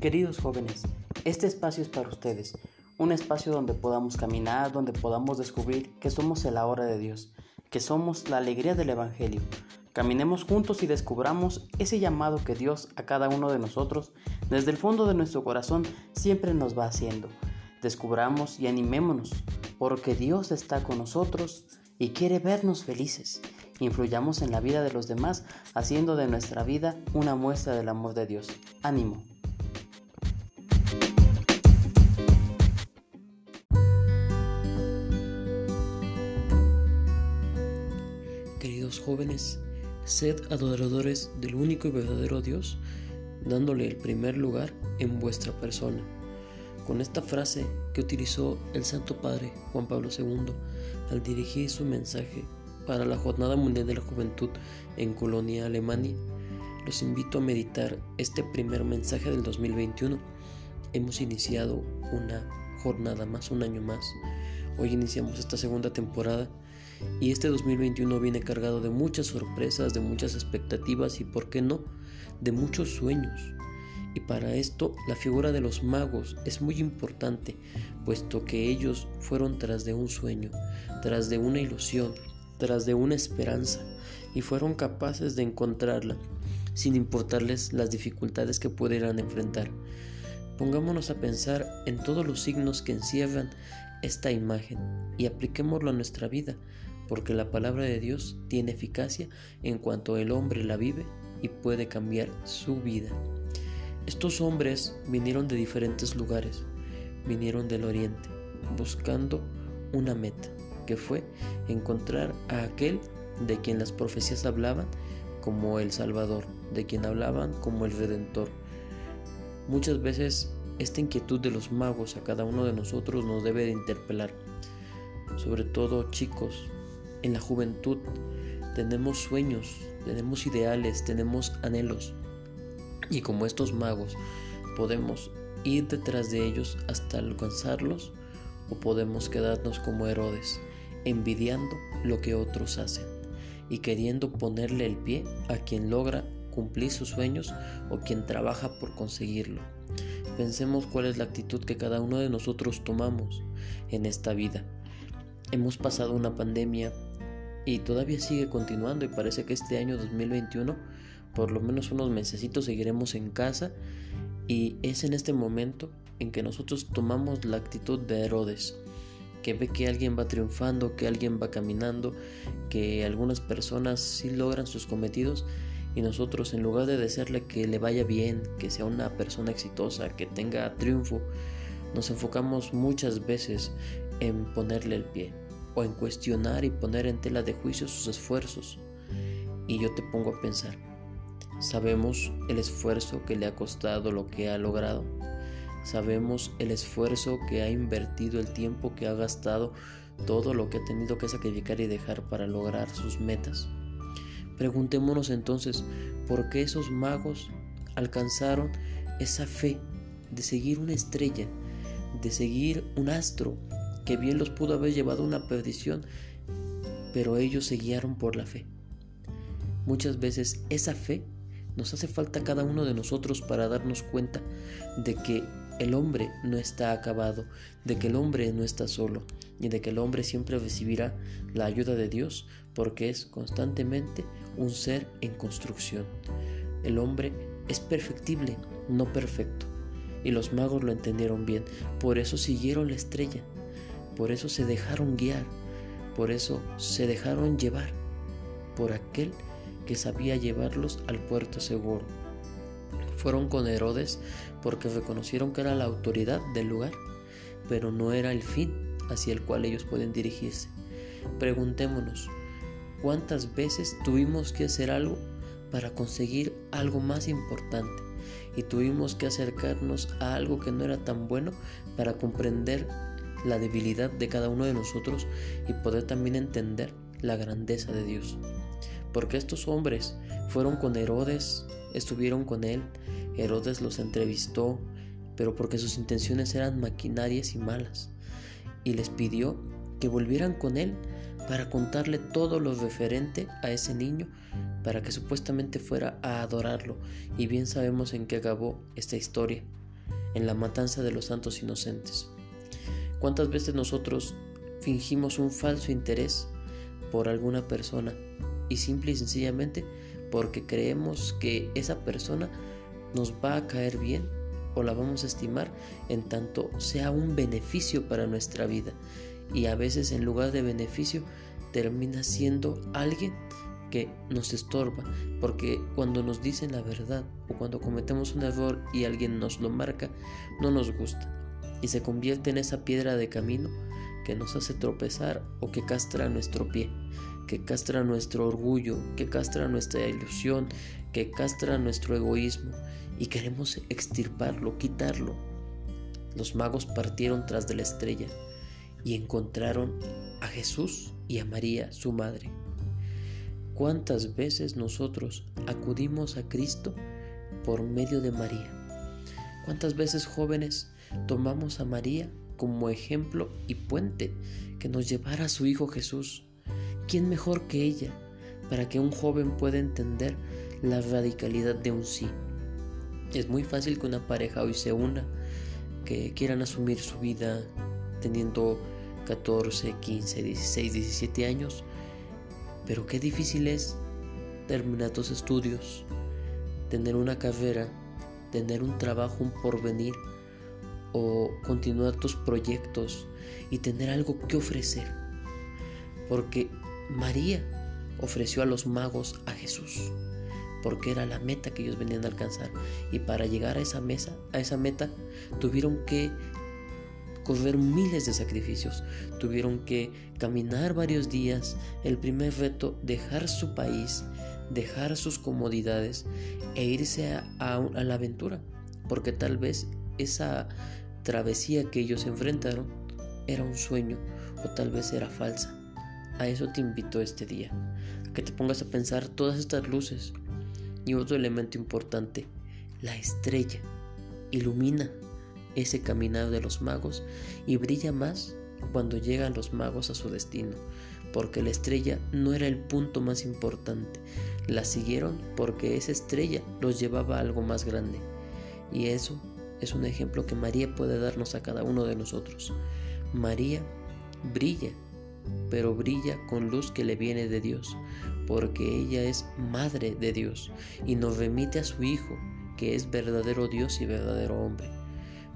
Queridos jóvenes, este espacio es para ustedes, un espacio donde podamos caminar, donde podamos descubrir que somos el ahora de Dios, que somos la alegría del Evangelio. Caminemos juntos y descubramos ese llamado que Dios a cada uno de nosotros, desde el fondo de nuestro corazón, siempre nos va haciendo. Descubramos y animémonos, porque Dios está con nosotros y quiere vernos felices. Influyamos en la vida de los demás, haciendo de nuestra vida una muestra del amor de Dios. Ánimo. Queridos jóvenes, sed adoradores del único y verdadero Dios, dándole el primer lugar en vuestra persona. Con esta frase que utilizó el Santo Padre Juan Pablo II al dirigir su mensaje para la Jornada Mundial de la Juventud en Colonia, Alemania, los invito a meditar este primer mensaje del 2021. Hemos iniciado una jornada más, un año más. Hoy iniciamos esta segunda temporada y este 2021 viene cargado de muchas sorpresas, de muchas expectativas y, por qué no, de muchos sueños. Y para esto la figura de los magos es muy importante, puesto que ellos fueron tras de un sueño, tras de una ilusión, tras de una esperanza, y fueron capaces de encontrarla, sin importarles las dificultades que pudieran enfrentar. Pongámonos a pensar en todos los signos que encierran esta imagen y apliquémoslo a nuestra vida, porque la palabra de Dios tiene eficacia en cuanto el hombre la vive y puede cambiar su vida. Estos hombres vinieron de diferentes lugares, vinieron del oriente, buscando una meta, que fue encontrar a aquel de quien las profecías hablaban como el Salvador, de quien hablaban como el Redentor. Muchas veces esta inquietud de los magos a cada uno de nosotros nos debe de interpelar, sobre todo chicos, en la juventud tenemos sueños, tenemos ideales, tenemos anhelos. Y como estos magos, podemos ir detrás de ellos hasta alcanzarlos o podemos quedarnos como Herodes, envidiando lo que otros hacen y queriendo ponerle el pie a quien logra cumplir sus sueños o quien trabaja por conseguirlo. Pensemos cuál es la actitud que cada uno de nosotros tomamos en esta vida. Hemos pasado una pandemia y todavía sigue continuando y parece que este año 2021 por lo menos unos mesecitos seguiremos en casa y es en este momento en que nosotros tomamos la actitud de Herodes, que ve que alguien va triunfando, que alguien va caminando, que algunas personas sí logran sus cometidos y nosotros en lugar de desearle que le vaya bien, que sea una persona exitosa, que tenga triunfo, nos enfocamos muchas veces en ponerle el pie o en cuestionar y poner en tela de juicio sus esfuerzos. Y yo te pongo a pensar, ¿sabemos el esfuerzo que le ha costado lo que ha logrado? ¿Sabemos el esfuerzo que ha invertido, el tiempo que ha gastado, todo lo que ha tenido que sacrificar y dejar para lograr sus metas? Preguntémonos entonces, ¿por qué esos magos alcanzaron esa fe de seguir una estrella, de seguir un astro que bien los pudo haber llevado a una perdición, pero ellos se guiaron por la fe? Muchas veces esa fe nos hace falta cada uno de nosotros para darnos cuenta de que el hombre no está acabado, de que el hombre no está solo y de que el hombre siempre recibirá la ayuda de Dios porque es constantemente un ser en construcción. El hombre es perfectible, no perfecto. Y los magos lo entendieron bien, por eso siguieron la estrella, por eso se dejaron guiar, por eso se dejaron llevar por aquel que sabía llevarlos al puerto seguro. Fueron con Herodes porque reconocieron que era la autoridad del lugar, pero no era el fin hacia el cual ellos pueden dirigirse. Preguntémonos, ¿cuántas veces tuvimos que hacer algo para conseguir algo más importante? Y tuvimos que acercarnos a algo que no era tan bueno para comprender la debilidad de cada uno de nosotros y poder también entender la grandeza de Dios. Porque estos hombres fueron con Herodes, estuvieron con él, Herodes los entrevistó, pero porque sus intenciones eran maquinarias y malas, y les pidió que volvieran con él para contarle todo lo referente a ese niño, para que supuestamente fuera a adorarlo, y bien sabemos en qué acabó esta historia. en la matanza de los santos inocentes. ¿Cuántas veces nosotros fingimos un falso interés por alguna persona y simple y sencillamente porque creemos que esa persona nos va a caer bien o la vamos a estimar en tanto sea un beneficio para nuestra vida. Y a veces en lugar de beneficio termina siendo alguien que nos estorba, porque cuando nos dicen la verdad o cuando cometemos un error y alguien nos lo marca, no nos gusta y se convierte en esa piedra de camino que nos hace tropezar o que castra nuestro pie, que castra nuestro orgullo, que castra nuestra ilusión, que castra nuestro egoísmo y queremos extirparlo, quitarlo. Los magos partieron tras de la estrella y encontraron a Jesús y a María, su madre. ¿Cuántas veces nosotros acudimos a Cristo por medio de María? ¿Cuántas veces jóvenes tomamos a María como ejemplo y puente que nos llevara a su Hijo Jesús? ¿Quién mejor que ella para que un joven pueda entender la radicalidad de un sí? Es muy fácil que una pareja hoy se una, que quieran asumir su vida teniendo 14, 15, 16, 17 años pero qué difícil es terminar tus estudios, tener una carrera, tener un trabajo, un porvenir o continuar tus proyectos y tener algo que ofrecer. Porque María ofreció a los magos a Jesús, porque era la meta que ellos venían a alcanzar. Y para llegar a esa mesa, a esa meta, tuvieron que correr miles de sacrificios. Tuvieron que caminar varios días. El primer reto, dejar su país, dejar sus comodidades e irse a, la aventura. Porque tal vez esa travesía que ellos enfrentaron era un sueño o tal vez era falsa. A eso te invito este día, que te pongas a pensar todas estas luces. Y otro elemento importante, la estrella ilumina ese caminar de los magos y brilla más cuando llegan los magos a su destino, porque la estrella no era el punto más importante, la siguieron porque esa estrella los llevaba a algo más grande. Y eso es un ejemplo que María puede darnos a cada uno de nosotros. María brilla, pero brilla con luz que le viene de Dios, porque ella es madre de Dios y nos remite a su Hijo, que es verdadero Dios y verdadero hombre.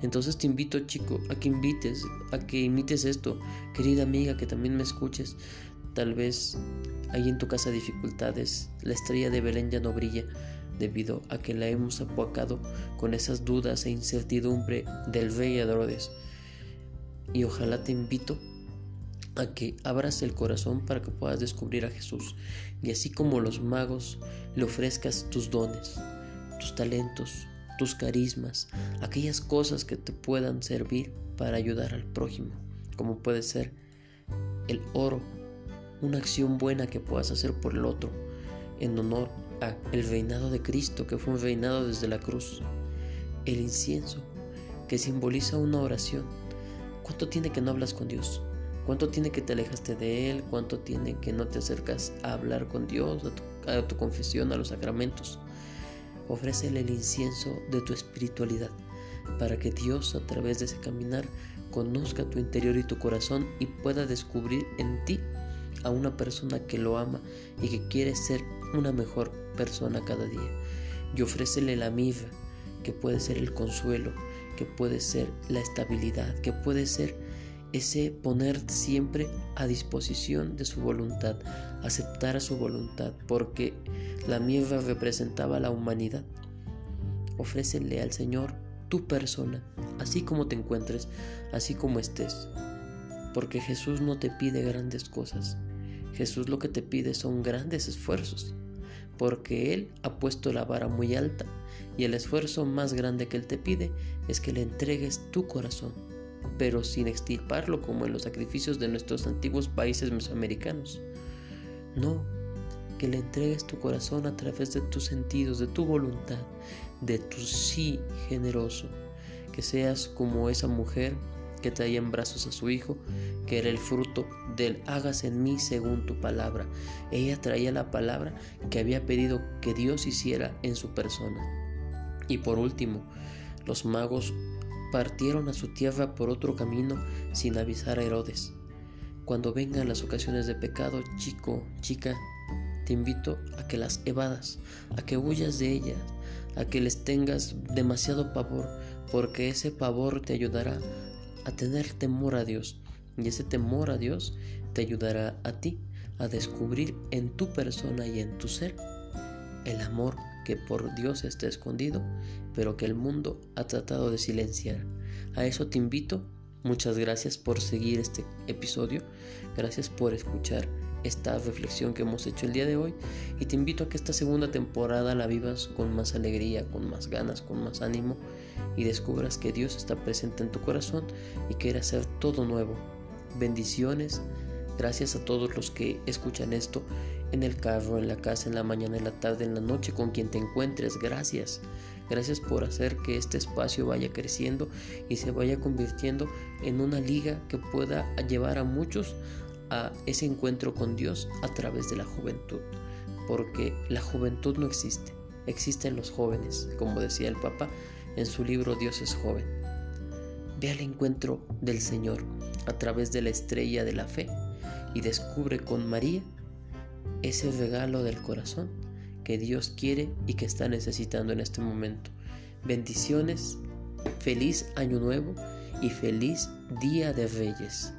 Entonces te invito, chico, a que invites, a que imites esto. Querida amiga, que también me escuches. Tal vez hay en tu casa dificultades. La estrella de Belén ya no brilla debido a que la hemos apuacado con esas dudas e incertidumbre del rey Herodes. Y ojalá te invito a que abras el corazón para que puedas descubrir a Jesús y así como los magos le ofrezcas tus dones, tus talentos, tus carismas, aquellas cosas que te puedan servir para ayudar al prójimo, como puede ser el oro, una acción buena que puedas hacer por el otro, en honor el reinado de Cristo, que fue un reinado desde la cruz, el incienso, que simboliza una oración. ¿Cuánto tiene que no hablas con Dios? ¿Cuánto tiene que te alejaste de Él? ¿Cuánto tiene que no te acercas a hablar con Dios, a tu, a tu confesión, a los sacramentos? Ofrécele el incienso de tu espiritualidad para que Dios a través de ese caminar conozca tu interior y tu corazón y pueda descubrir en ti a una persona que lo ama y que quiere ser una mejor persona cada día. Y ofrécele la mirra, que puede ser el consuelo, que puede ser la estabilidad, que puede ser ese poner siempre a disposición de su voluntad, aceptar su voluntad, porque la mirra representaba la humanidad. Ofrécele al Señor tu persona, así como te encuentres, así como estés, porque Jesús no te pide grandes cosas, Jesús lo que te pide son grandes esfuerzos, porque Él ha puesto la vara muy alta y el esfuerzo más grande que Él te pide es que le entregues tu corazón pero sin extirparlo como en los sacrificios de nuestros antiguos países mesoamericanos. No, que le entregues tu corazón a través de tus sentidos, de tu voluntad, de tu sí generoso, que seas como esa mujer que traía en brazos a su hijo, que era el fruto del hágase en mí según tu palabra. Ella traía la palabra que había pedido que Dios hiciera en su persona. Y por último, los magos partieron a su tierra por otro camino sin avisar a Herodes. Cuando vengan las ocasiones de pecado, chico, chica, te invito a que las evadas, a que huyas de ellas, a que les tengas demasiado pavor, porque ese pavor te ayudará a tener temor a Dios. Y ese temor a Dios te ayudará a ti a descubrir en tu persona y en tu ser el amor que por Dios está escondido, pero que el mundo ha tratado de silenciar. A eso te invito. Muchas gracias por seguir este episodio. Gracias por escuchar esta reflexión que hemos hecho el día de hoy y te invito a que esta segunda temporada la vivas con más alegría, con más ganas, con más ánimo y descubras que Dios está presente en tu corazón y quiere hacer todo nuevo. Bendiciones, gracias a todos los que escuchan esto en el carro, en la casa, en la mañana, en la tarde, en la noche, con quien te encuentres. Gracias. Gracias por hacer que este espacio vaya creciendo y se vaya convirtiendo en una liga que pueda llevar a muchos a ese encuentro con Dios a través de la juventud, porque la juventud no existe, existen los jóvenes, como decía el Papa en su libro Dios es joven. Ve al encuentro del Señor a través de la estrella de la fe y descubre con María ese regalo del corazón que Dios quiere y que está necesitando en este momento. Bendiciones, feliz año nuevo y feliz día de reyes.